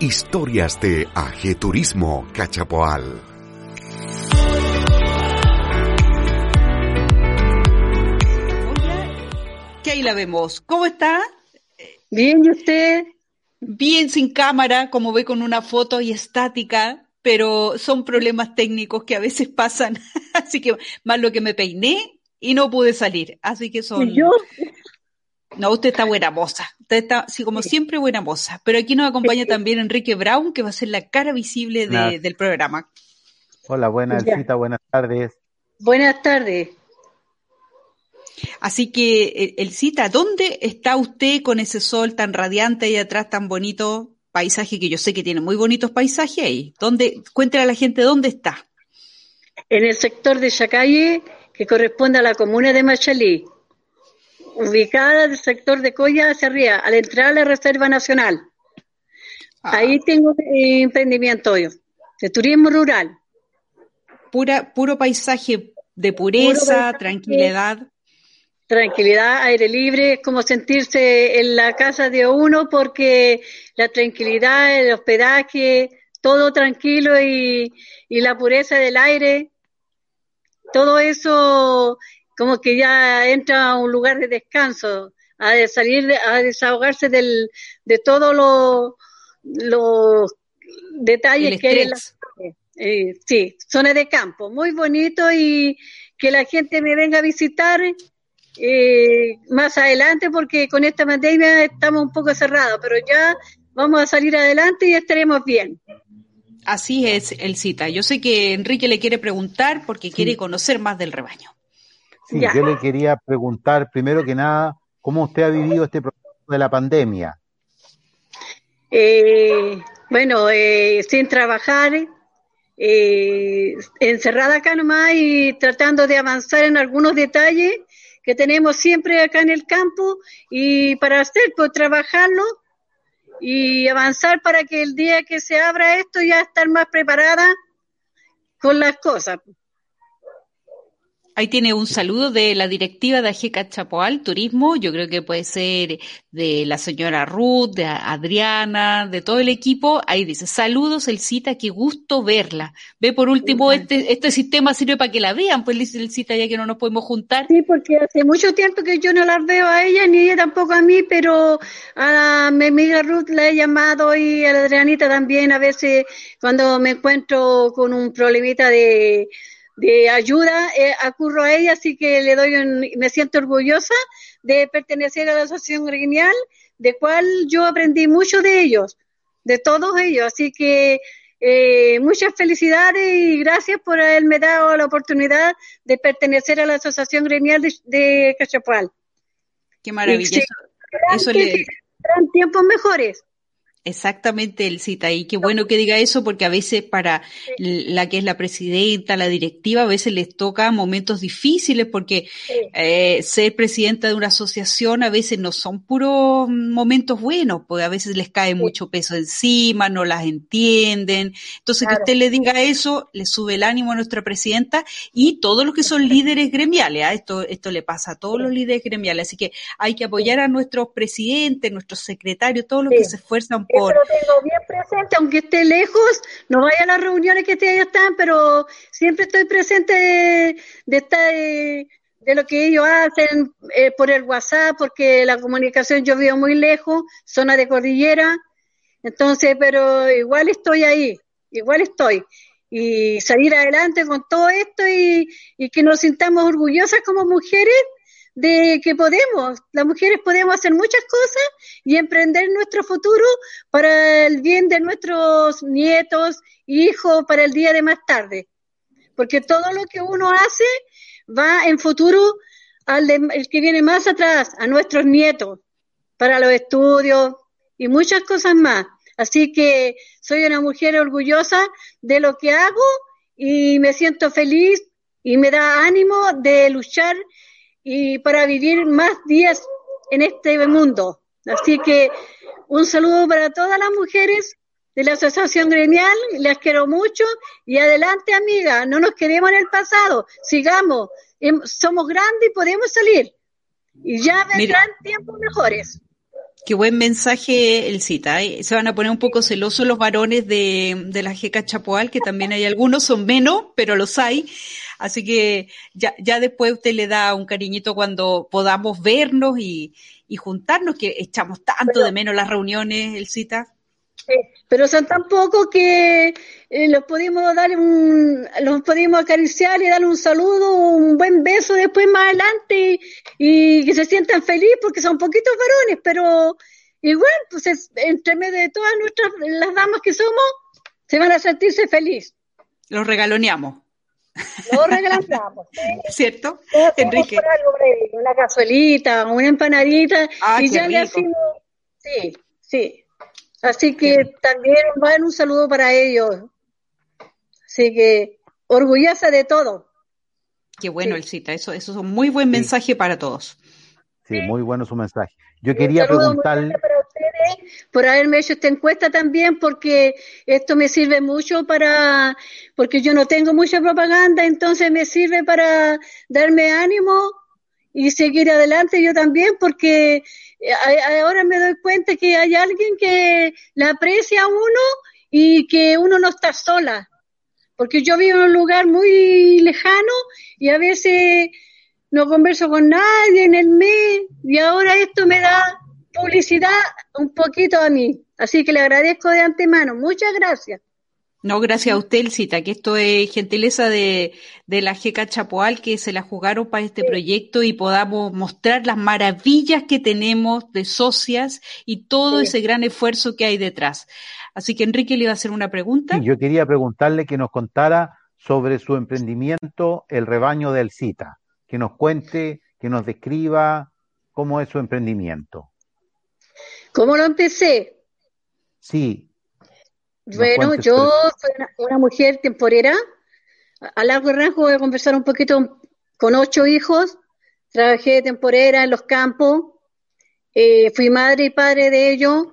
Historias de Ajeturismo Cachapoal. Que ahí la vemos. ¿Cómo está? Bien, ¿y usted? Bien sin cámara, como ve con una foto y estática, pero son problemas técnicos que a veces pasan. Así que más lo que me peiné y no pude salir. Así que son. ¿Y yo? No, usted está buena moza. Usted está, sí, como siempre, buena moza. Pero aquí nos acompaña también Enrique Brown, que va a ser la cara visible de, del programa. Hola, buenas, Elcita, buenas tardes. Buenas tardes. Así que, Elcita, ¿dónde está usted con ese sol tan radiante ahí atrás, tan bonito paisaje, que yo sé que tiene muy bonitos paisajes ahí? ¿Dónde, cuéntale a la gente dónde está. En el sector de Chacalle, que corresponde a la comuna de Machalí ubicada del sector de Coya hacia arriba, al entrar a la Reserva Nacional. Ah. Ahí tengo emprendimiento yo, de turismo rural. Pura, puro paisaje de pureza, tranquilidad. Tranquilidad, aire libre, es como sentirse en la casa de uno porque la tranquilidad, el hospedaje, todo tranquilo y, y la pureza del aire, todo eso como que ya entra a un lugar de descanso, a salir, a desahogarse del, de todos los los detalles que hay en la eh, sí, zona de campo, muy bonito y que la gente me venga a visitar eh, más adelante porque con esta pandemia estamos un poco cerrados, pero ya vamos a salir adelante y estaremos bien. Así es, el cita. Yo sé que Enrique le quiere preguntar porque quiere conocer más del rebaño. Sí, yo le quería preguntar, primero que nada, ¿cómo usted ha vivido este proceso de la pandemia? Eh, bueno, eh, sin trabajar, eh, encerrada acá nomás y tratando de avanzar en algunos detalles que tenemos siempre acá en el campo y para hacer, pues trabajarlo y avanzar para que el día que se abra esto ya estar más preparada con las cosas. Ahí tiene un saludo de la directiva de Ajeca Chapoal Turismo. Yo creo que puede ser de la señora Ruth, de Adriana, de todo el equipo. Ahí dice, saludos, el cita, qué gusto verla. Ve por último, este, este sistema sirve para que la vean, pues dice el cita, ya que no nos podemos juntar. Sí, porque hace mucho tiempo que yo no las veo a ella, ni ella tampoco a mí, pero a mi amiga Ruth la he llamado y a la Adrianita también, a veces cuando me encuentro con un problemita de de ayuda eh, acurro a ella, así que le doy me siento orgullosa de pertenecer a la asociación gremial, de cual yo aprendí mucho de ellos, de todos ellos, así que eh, muchas felicidades y gracias por haberme dado la oportunidad de pertenecer a la asociación gremial de, de Cachapual. Qué maravilloso. Eso le... tiempos mejores. Exactamente, el cita. Y qué bueno que diga eso porque a veces para la que es la presidenta, la directiva, a veces les toca momentos difíciles porque eh, ser presidenta de una asociación a veces no son puros momentos buenos, porque a veces les cae mucho peso encima, no las entienden. Entonces que usted le diga eso, le sube el ánimo a nuestra presidenta y todos los que son líderes gremiales. ¿ah? Esto, esto le pasa a todos los líderes gremiales. Así que hay que apoyar a nuestros presidentes, nuestros secretarios, todos los que se esfuerzan lo tengo bien presente, aunque esté lejos, no vaya a las reuniones que ellos están, pero siempre estoy presente de, de, de, lo que ellos hacen eh, por el WhatsApp, porque la comunicación yo vivo muy lejos, zona de cordillera, entonces, pero igual estoy ahí, igual estoy. Y salir adelante con todo esto y, y que nos sintamos orgullosas como mujeres de que podemos, las mujeres podemos hacer muchas cosas y emprender nuestro futuro para el bien de nuestros nietos, hijos, para el día de más tarde. Porque todo lo que uno hace va en futuro al el que viene más atrás, a nuestros nietos, para los estudios y muchas cosas más. Así que soy una mujer orgullosa de lo que hago y me siento feliz y me da ánimo de luchar y para vivir más días en este mundo. Así que un saludo para todas las mujeres de la Asociación Gremial, las quiero mucho y adelante amiga, no nos quedemos en el pasado, sigamos, em, somos grandes y podemos salir y ya vendrán tiempos mejores. Qué buen mensaje el cita. ¿eh? Se van a poner un poco celosos los varones de, de la Jeca Chapoal, que también hay algunos, son menos, pero los hay. Así que ya, ya después usted le da un cariñito cuando podamos vernos y, y juntarnos, que echamos tanto de menos las reuniones, el cita. pero son tan pocos que eh, los pudimos dar un, los pudimos acariciar y darle un saludo, un buen beso después más adelante y, que se sientan felices porque son poquitos varones, pero igual, pues entre medio de todas nuestras, las damas que somos, se van a sentirse felices. Los regaloneamos. Los regalamos. ¿Cierto? Enrique. una cazuelita, una empanadita ah, y ya le hacemos. Sí, sí. Así que también va un saludo para ellos. Así que orgullosa de todo. Qué bueno, el cita. Eso, eso es un muy buen mensaje para todos. Sí, muy bueno su mensaje. Yo quería preguntarle por haberme hecho esta encuesta también, porque esto me sirve mucho para, porque yo no tengo mucha propaganda, entonces me sirve para darme ánimo y seguir adelante yo también, porque eh, ahora me doy cuenta que hay alguien que la aprecia a uno y que uno no está sola. Porque yo vivo en un lugar muy lejano y a veces no converso con nadie en el mes y ahora esto me da publicidad un poquito a mí. Así que le agradezco de antemano. Muchas gracias. No, gracias a usted, Elcita, que esto es gentileza de, de la GECA Chapoal, que se la jugaron para este proyecto y podamos mostrar las maravillas que tenemos de socias y todo ese gran esfuerzo que hay detrás. Así que Enrique le iba a hacer una pregunta. yo quería preguntarle que nos contara sobre su emprendimiento, el rebaño del Cita, que nos cuente, que nos describa cómo es su emprendimiento. ¿Cómo lo empecé? Sí. Bueno, yo soy una, mujer temporera. A largo rango voy a conversar un poquito con ocho hijos. Trabajé temporera en los campos. Eh, fui madre y padre de ellos,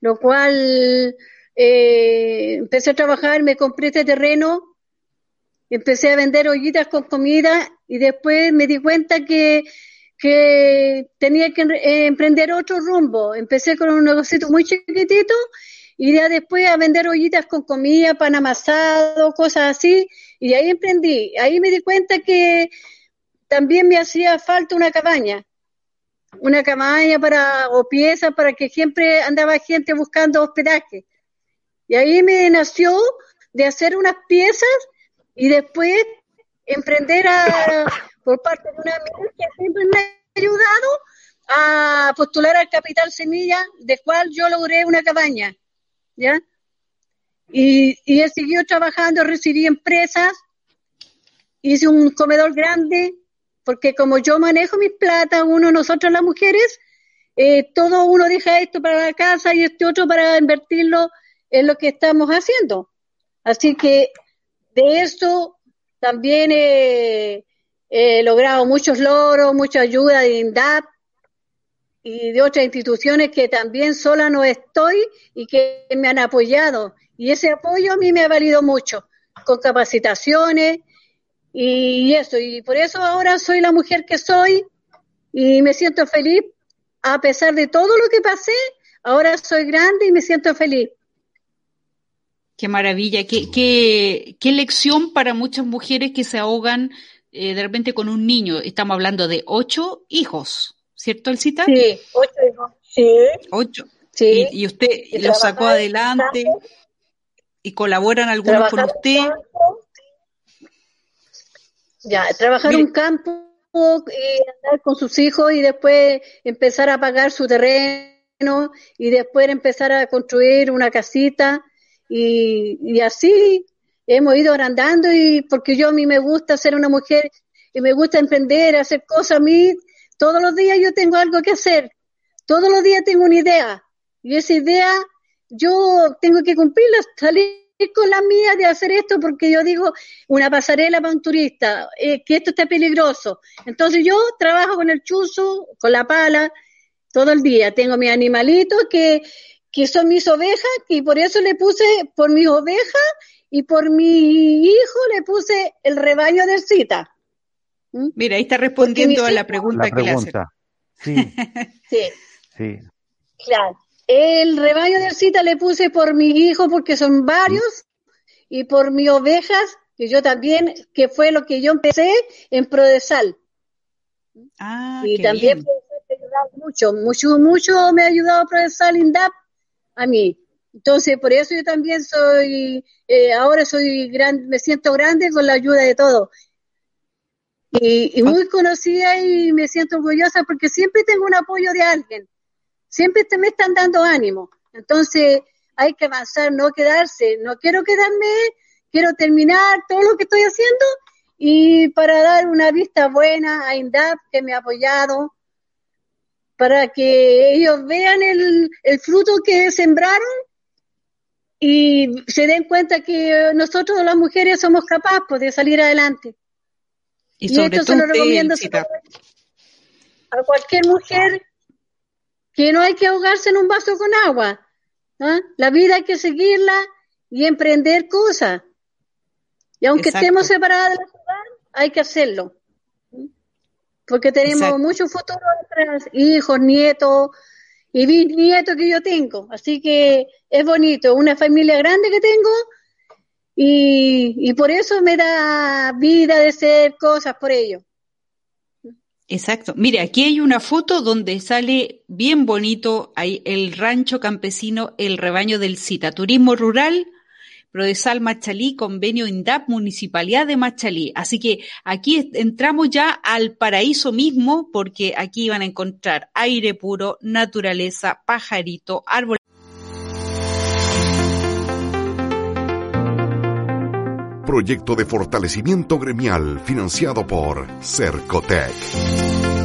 lo cual eh, empecé a trabajar, me compré este terreno, empecé a vender ollitas con comida y después me di cuenta que que tenía que eh, emprender otro rumbo. Empecé con un negocio muy chiquitito y ya después a vender ollitas con comida, pan amasado, cosas así, y ahí emprendí. Ahí me di cuenta que también me hacía falta una cabaña, una cabaña para, o pieza para que siempre andaba gente buscando hospedaje. Y ahí me nació de hacer unas piezas y después emprender a, por parte de una amiga que siempre me postular al Capital Semilla, de cual yo logré una cabaña, ¿ya? Y, y he seguido trabajando, recibí empresas, hice un comedor grande, porque como yo manejo mis plata, uno, nosotros las mujeres, eh, todo uno deja esto para la casa y este otro para invertirlo en lo que estamos haciendo. Así que de eso también he, logrado muchos logros, mucha ayuda de INDAP y de otras instituciones que también sola no estoy y que me han apoyado. Y ese apoyo a mí me ha valido mucho, con capacitaciones y eso. Y por eso ahora soy la mujer que soy y me siento feliz a pesar de todo lo que pasé. Ahora soy grande y me siento feliz. Qué maravilla, qué, qué, qué lección para muchas mujeres que se ahogan eh, de repente con un niño. Estamos hablando de ocho hijos, ¿cierto, Elcita? Sí, ocho hijos. Sí. Ocho. Sí. Y, usted lo sacó adelante y colaboran algunos con usted. Ya, trabajar en un campo y andar con sus hijos y después empezar a pagar su terreno y después empezar a construir una casita y, así hemos ido agrandando y porque yo a mí me gusta ser una mujer y me gusta emprender, hacer cosas a mí, todos los días yo tengo algo que hacer, todos los días tengo una idea y esa idea yo tengo que cumplirla, salir con la mía de hacer esto porque yo digo una pasarela para un turista, eh, que esto está peligroso. Entonces yo trabajo con el chuzo, con la pala, todo el día. Tengo mi animalito que que son mis ovejas, y por eso le puse por mis ovejas y por mi hijo le puse el rebaño del cita. ¿Mm? Mira, ahí está respondiendo a la pregunta que le hace. Sí. sí. sí. Mira, el rebaño del cita le puse por mis hijos porque son varios y por mis ovejas, que yo también, que fue lo que yo empecé en Prodesal. Ah, y qué también bien. me ha ayudado mucho, mucho, mucho me ha ayudado Prodesal INDAP a mí. Entonces, por eso yo también soy, eh, ahora soy gran, me siento grande con la ayuda de todos. Y, y muy conocida y me siento orgullosa porque siempre tengo un apoyo de alguien. Siempre te, me están dando ánimo. Entonces, hay que avanzar, no quedarse. No quiero quedarme, quiero terminar todo lo que estoy haciendo y para dar una vista buena a INDAP que me ha apoyado, para que ellos vean el, el fruto que sembraron y se den cuenta que nosotros las mujeres somos capaces de salir adelante. Y sobre esto todo se lo recomiendo a cualquier mujer que no hay que ahogarse en un vaso con agua. La vida hay que seguirla y emprender cosas. Y aunque Exacto. estemos separadas de la ciudad, hay que hacerlo. Porque tenemos Exacto. mucho futuro detrás, hijos, nietos y bisnietos que yo tengo. Así que es bonito, una familia grande que tengo y, por eso me da vida de hacer cosas por ello. Exacto. Mire, aquí hay una foto donde sale bien bonito ahí el rancho campesino El Rebaño del Cita. Turismo rural, Prodesal Machalí, convenio INDAP, Municipalidad de Machalí. Así que aquí entramos ya al paraíso mismo porque aquí van a encontrar aire puro, naturaleza, pajarito, árbol. Proyecto de fortalecimiento gremial financiado por Cercotec.